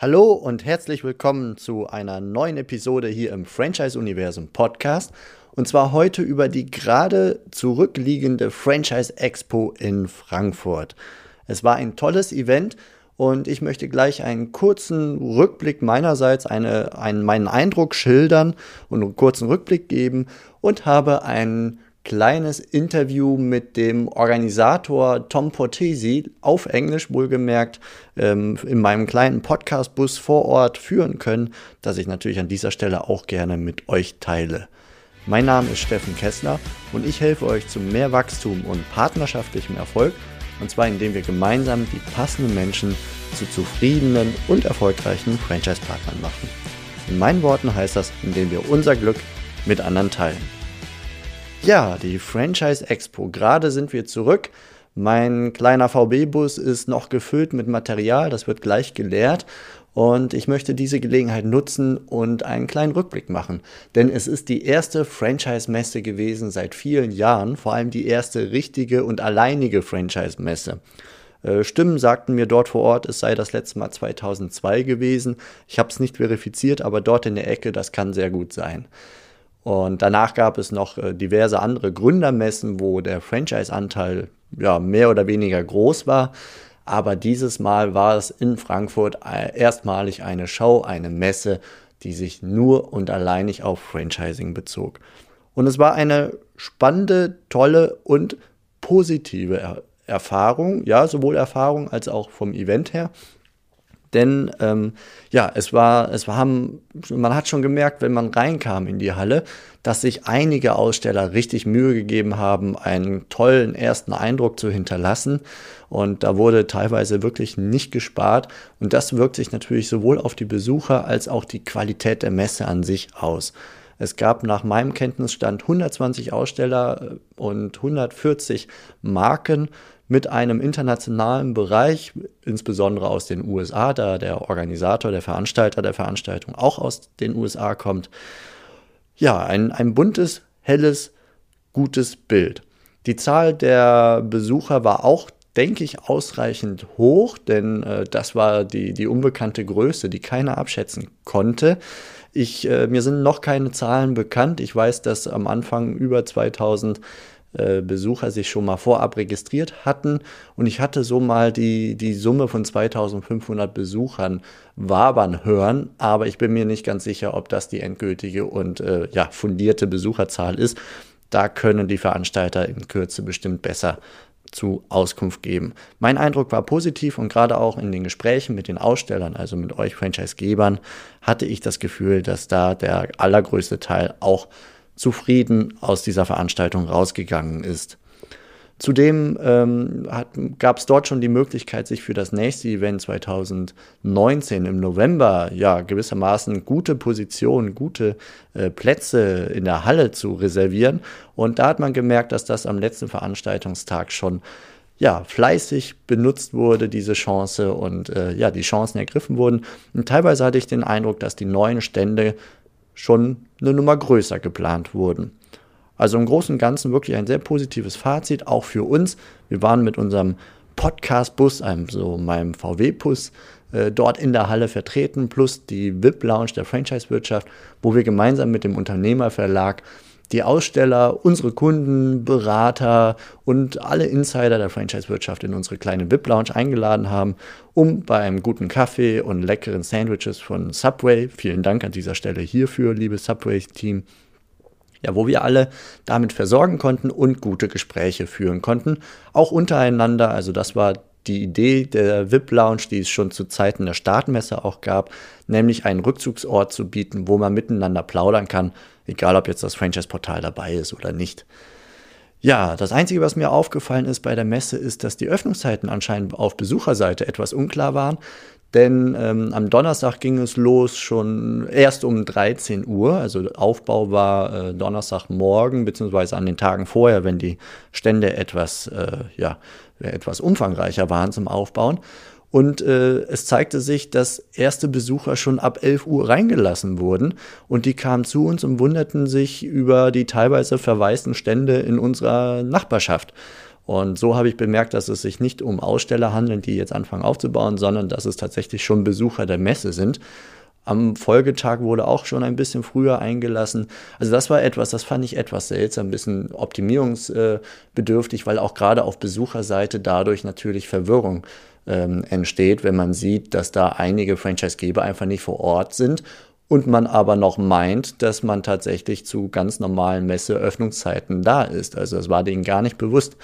Hallo und herzlich willkommen zu einer neuen Episode hier im Franchise Universum Podcast. Und zwar heute über die gerade zurückliegende Franchise Expo in Frankfurt. Es war ein tolles Event und ich möchte gleich einen kurzen Rückblick meinerseits, eine, einen, meinen Eindruck schildern und einen kurzen Rückblick geben und habe einen kleines Interview mit dem Organisator Tom Portesi auf Englisch wohlgemerkt ähm, in meinem kleinen Podcast-Bus vor Ort führen können, das ich natürlich an dieser Stelle auch gerne mit euch teile. Mein Name ist Steffen Kessler und ich helfe euch zu mehr Wachstum und partnerschaftlichem Erfolg und zwar indem wir gemeinsam die passenden Menschen zu zufriedenen und erfolgreichen Franchise-Partnern machen. In meinen Worten heißt das, indem wir unser Glück mit anderen teilen. Ja, die Franchise Expo. Gerade sind wir zurück. Mein kleiner VB-Bus ist noch gefüllt mit Material, das wird gleich geleert. Und ich möchte diese Gelegenheit nutzen und einen kleinen Rückblick machen. Denn es ist die erste Franchise-Messe gewesen seit vielen Jahren, vor allem die erste richtige und alleinige Franchise-Messe. Äh, Stimmen sagten mir dort vor Ort, es sei das letzte Mal 2002 gewesen. Ich habe es nicht verifiziert, aber dort in der Ecke, das kann sehr gut sein. Und danach gab es noch äh, diverse andere Gründermessen, wo der Franchise-Anteil ja, mehr oder weniger groß war. Aber dieses Mal war es in Frankfurt äh, erstmalig eine Show, eine Messe, die sich nur und alleinig auf Franchising bezog. Und es war eine spannende, tolle und positive er Erfahrung, ja, sowohl Erfahrung als auch vom Event her. Denn ähm, ja, es war, es war, man hat schon gemerkt, wenn man reinkam in die Halle, dass sich einige Aussteller richtig Mühe gegeben haben, einen tollen ersten Eindruck zu hinterlassen. Und da wurde teilweise wirklich nicht gespart. Und das wirkt sich natürlich sowohl auf die Besucher als auch die Qualität der Messe an sich aus. Es gab nach meinem Kenntnisstand 120 Aussteller äh, und 140 Marken mit einem internationalen Bereich, insbesondere aus den USA, da der Organisator, der Veranstalter der Veranstaltung auch aus den USA kommt. Ja, ein, ein buntes, helles, gutes Bild. Die Zahl der Besucher war auch, denke ich, ausreichend hoch, denn äh, das war die, die unbekannte Größe, die keiner abschätzen konnte. Ich, äh, mir sind noch keine Zahlen bekannt. Ich weiß, dass am Anfang über 2000 äh, Besucher sich schon mal vorab registriert hatten. Und ich hatte so mal die, die Summe von 2500 Besuchern wabern hören, aber ich bin mir nicht ganz sicher, ob das die endgültige und äh, ja, fundierte Besucherzahl ist. Da können die Veranstalter in Kürze bestimmt besser zu Auskunft geben. Mein Eindruck war positiv und gerade auch in den Gesprächen mit den Ausstellern, also mit euch Franchisegebern, hatte ich das Gefühl, dass da der allergrößte Teil auch zufrieden aus dieser Veranstaltung rausgegangen ist. Zudem ähm, gab es dort schon die Möglichkeit, sich für das nächste Event 2019 im November ja gewissermaßen gute Positionen, gute äh, Plätze in der Halle zu reservieren. Und da hat man gemerkt, dass das am letzten Veranstaltungstag schon ja, fleißig benutzt wurde, diese Chance und äh, ja, die Chancen ergriffen wurden. Und teilweise hatte ich den Eindruck, dass die neuen Stände schon eine Nummer größer geplant wurden. Also im Großen und Ganzen wirklich ein sehr positives Fazit, auch für uns. Wir waren mit unserem Podcast-Bus, einem so meinem VW-Bus, äh, dort in der Halle vertreten, plus die VIP-Lounge der Franchise-Wirtschaft, wo wir gemeinsam mit dem Unternehmerverlag die Aussteller, unsere Kunden, Berater und alle Insider der Franchise-Wirtschaft in unsere kleine VIP-Lounge eingeladen haben, um bei einem guten Kaffee und leckeren Sandwiches von Subway, vielen Dank an dieser Stelle hierfür, liebes Subway-Team, ja, wo wir alle damit versorgen konnten und gute Gespräche führen konnten, auch untereinander. Also das war die Idee der VIP-Lounge, die es schon zu Zeiten der Startmesse auch gab, nämlich einen Rückzugsort zu bieten, wo man miteinander plaudern kann, egal ob jetzt das Franchise-Portal dabei ist oder nicht. Ja, das Einzige, was mir aufgefallen ist bei der Messe, ist, dass die Öffnungszeiten anscheinend auf Besucherseite etwas unklar waren. Denn ähm, am Donnerstag ging es los schon erst um 13 Uhr. Also Aufbau war äh, Donnerstagmorgen, beziehungsweise an den Tagen vorher, wenn die Stände etwas, äh, ja, etwas umfangreicher waren zum Aufbauen. Und äh, es zeigte sich, dass erste Besucher schon ab 11 Uhr reingelassen wurden. Und die kamen zu uns und wunderten sich über die teilweise verwaisten Stände in unserer Nachbarschaft. Und so habe ich bemerkt, dass es sich nicht um Aussteller handelt, die jetzt anfangen aufzubauen, sondern dass es tatsächlich schon Besucher der Messe sind. Am Folgetag wurde auch schon ein bisschen früher eingelassen. Also das war etwas, das fand ich etwas seltsam, ein bisschen optimierungsbedürftig, weil auch gerade auf Besucherseite dadurch natürlich Verwirrung ähm, entsteht, wenn man sieht, dass da einige Franchisegeber einfach nicht vor Ort sind und man aber noch meint, dass man tatsächlich zu ganz normalen Messeöffnungszeiten da ist. Also es war denen gar nicht bewusst.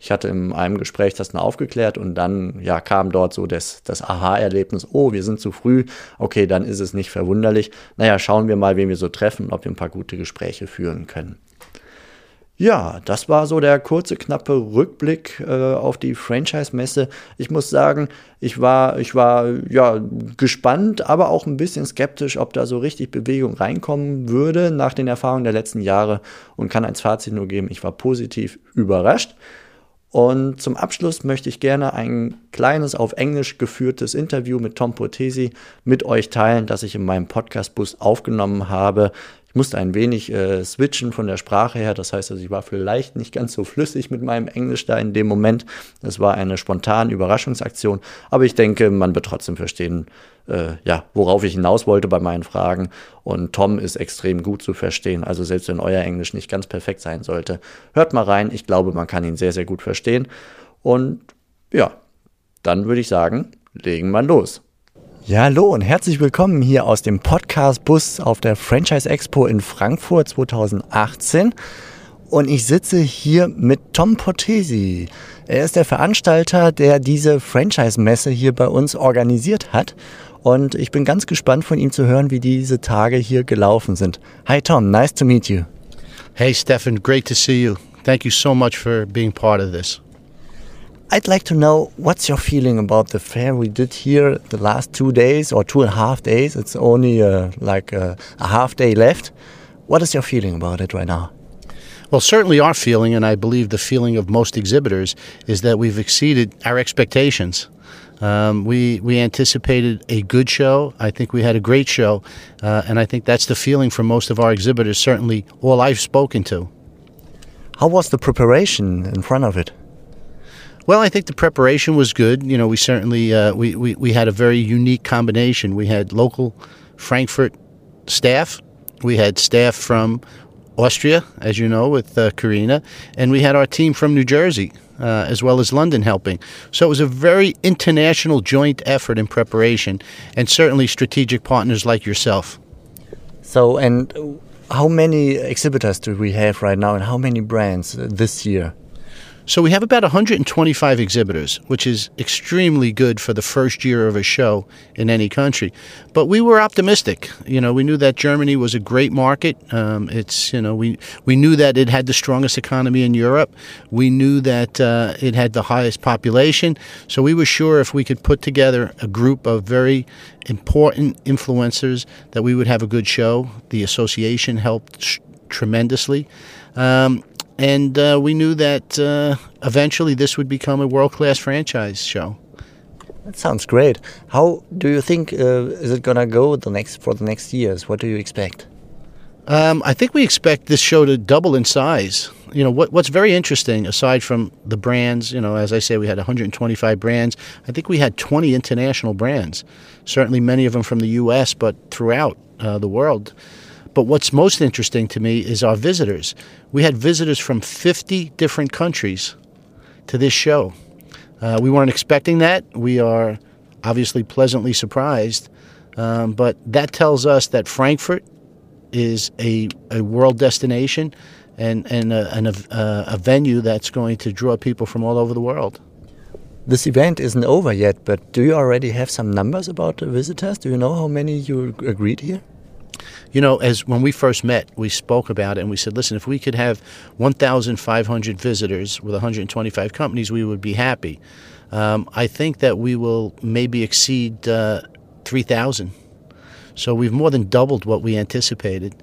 Ich hatte in einem Gespräch das dann aufgeklärt und dann ja, kam dort so das, das Aha-Erlebnis, oh, wir sind zu früh, okay, dann ist es nicht verwunderlich. Naja, schauen wir mal, wen wir so treffen, ob wir ein paar gute Gespräche führen können. Ja, das war so der kurze, knappe Rückblick äh, auf die Franchise-Messe. Ich muss sagen, ich war, ich war ja gespannt, aber auch ein bisschen skeptisch, ob da so richtig Bewegung reinkommen würde nach den Erfahrungen der letzten Jahre und kann als Fazit nur geben, ich war positiv überrascht. Und zum Abschluss möchte ich gerne ein kleines auf Englisch geführtes Interview mit Tom Portesi mit euch teilen, das ich in meinem Podcastbus aufgenommen habe. Ich musste ein wenig äh, switchen von der Sprache her, das heißt, also ich war vielleicht nicht ganz so flüssig mit meinem Englisch da in dem Moment. Es war eine spontane Überraschungsaktion, aber ich denke, man wird trotzdem verstehen, äh, ja, worauf ich hinaus wollte bei meinen Fragen. Und Tom ist extrem gut zu verstehen. Also selbst wenn euer Englisch nicht ganz perfekt sein sollte, hört mal rein. Ich glaube, man kann ihn sehr, sehr gut verstehen. Und ja, dann würde ich sagen, legen wir los. Ja, hallo und herzlich willkommen hier aus dem Podcast Bus auf der Franchise Expo in Frankfurt 2018. Und ich sitze hier mit Tom Portesi. Er ist der Veranstalter, der diese Franchise-Messe hier bei uns organisiert hat. Und ich bin ganz gespannt von ihm zu hören, wie diese Tage hier gelaufen sind. Hi Tom, nice to meet you. Hey Stefan, great to see you. Thank you so much for being part of this. I'd like to know what's your feeling about the fair we did here the last two days or two and a half days. It's only uh, like a, a half day left. What is your feeling about it right now? Well, certainly our feeling, and I believe the feeling of most exhibitors, is that we've exceeded our expectations. Um, we we anticipated a good show. I think we had a great show, uh, and I think that's the feeling for most of our exhibitors. Certainly, all I've spoken to. How was the preparation in front of it? Well, I think the preparation was good. You know, we certainly uh, we, we we had a very unique combination. We had local Frankfurt staff. We had staff from Austria, as you know, with uh, Karina, and we had our team from New Jersey uh, as well as London helping. So it was a very international joint effort in preparation, and certainly strategic partners like yourself. So, and how many exhibitors do we have right now, and how many brands this year? So we have about 125 exhibitors, which is extremely good for the first year of a show in any country. But we were optimistic. You know, we knew that Germany was a great market. Um, it's you know we we knew that it had the strongest economy in Europe. We knew that uh, it had the highest population. So we were sure if we could put together a group of very important influencers that we would have a good show. The association helped tremendously. Um, and uh, we knew that uh, eventually this would become a world class franchise show. That sounds great. How do you think uh, is it gonna go the next for the next years? What do you expect? Um, I think we expect this show to double in size. You know what, what's very interesting, aside from the brands. You know, as I say, we had 125 brands. I think we had 20 international brands. Certainly, many of them from the U.S., but throughout uh, the world. But what's most interesting to me is our visitors. We had visitors from 50 different countries to this show. Uh, we weren't expecting that. We are obviously pleasantly surprised. Um, but that tells us that Frankfurt is a, a world destination and, and, a, and a, a venue that's going to draw people from all over the world. This event isn't over yet, but do you already have some numbers about the visitors? Do you know how many you agreed here? You know, as when we first met, we spoke about it and we said, listen, if we could have 1,500 visitors with 125 companies, we would be happy. Um, I think that we will maybe exceed uh, 3,000. So we've more than doubled what we anticipated.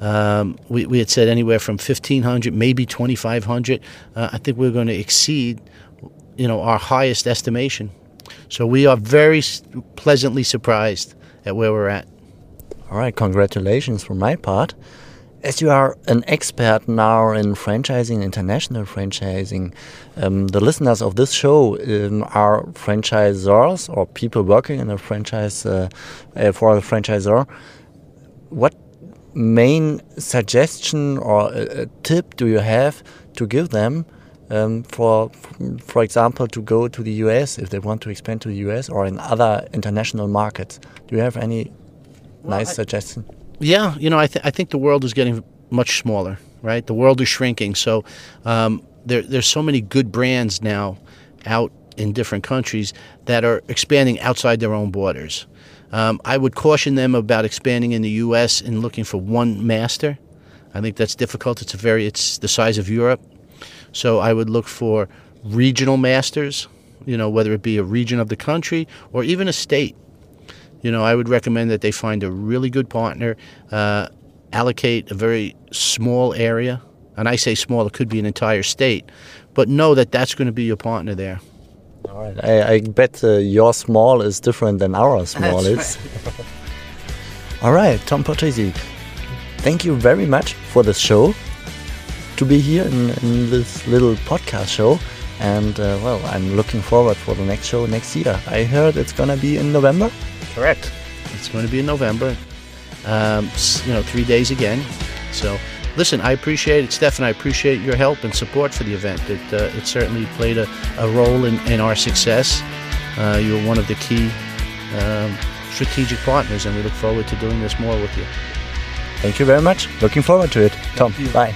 Um, we, we had said anywhere from 1,500, maybe 2,500. Uh, I think we're going to exceed, you know, our highest estimation. So we are very pleasantly surprised at where we're at. All right, congratulations from my part. as you are an expert now in franchising, international franchising, um, the listeners of this show um, are franchisors or people working in a franchise uh, uh, for a franchisor. What main suggestion or a, a tip do you have to give them um, for, for example, to go to the US if they want to expand to the US or in other international markets? Do you have any well, nice I, suggestion? Yeah, you know, I, th- I think the world is getting much smaller, right? The world is shrinking. So um, there, there's so many good brands now out in different countries that are expanding outside their own borders. Um, I would caution them about expanding in the U.S. and looking for one master. I think that's difficult. It's a very it's the size of Europe, so I would look for regional masters. You know, whether it be a region of the country or even a state. You know, I would recommend that they find a really good partner, uh, allocate a very small area, and I say small, it could be an entire state, but know that that's going to be your partner there. All right. I, I bet uh, your small is different than our small is. Right. All right, Tom Portesi, thank you very much for this show. To be here in, in this little podcast show, and uh, well, I'm looking forward for the next show next year. I heard it's gonna be in November. Correct. It's going to be in November. Um, you know, three days again. So listen, I appreciate it, Stefan. I appreciate your help and support for the event. It, uh, it certainly played a, a role in, in our success. Uh, you're one of the key um, strategic partners, and we look forward to doing this more with you. Thank you very much. Looking forward to it. Tom, bye.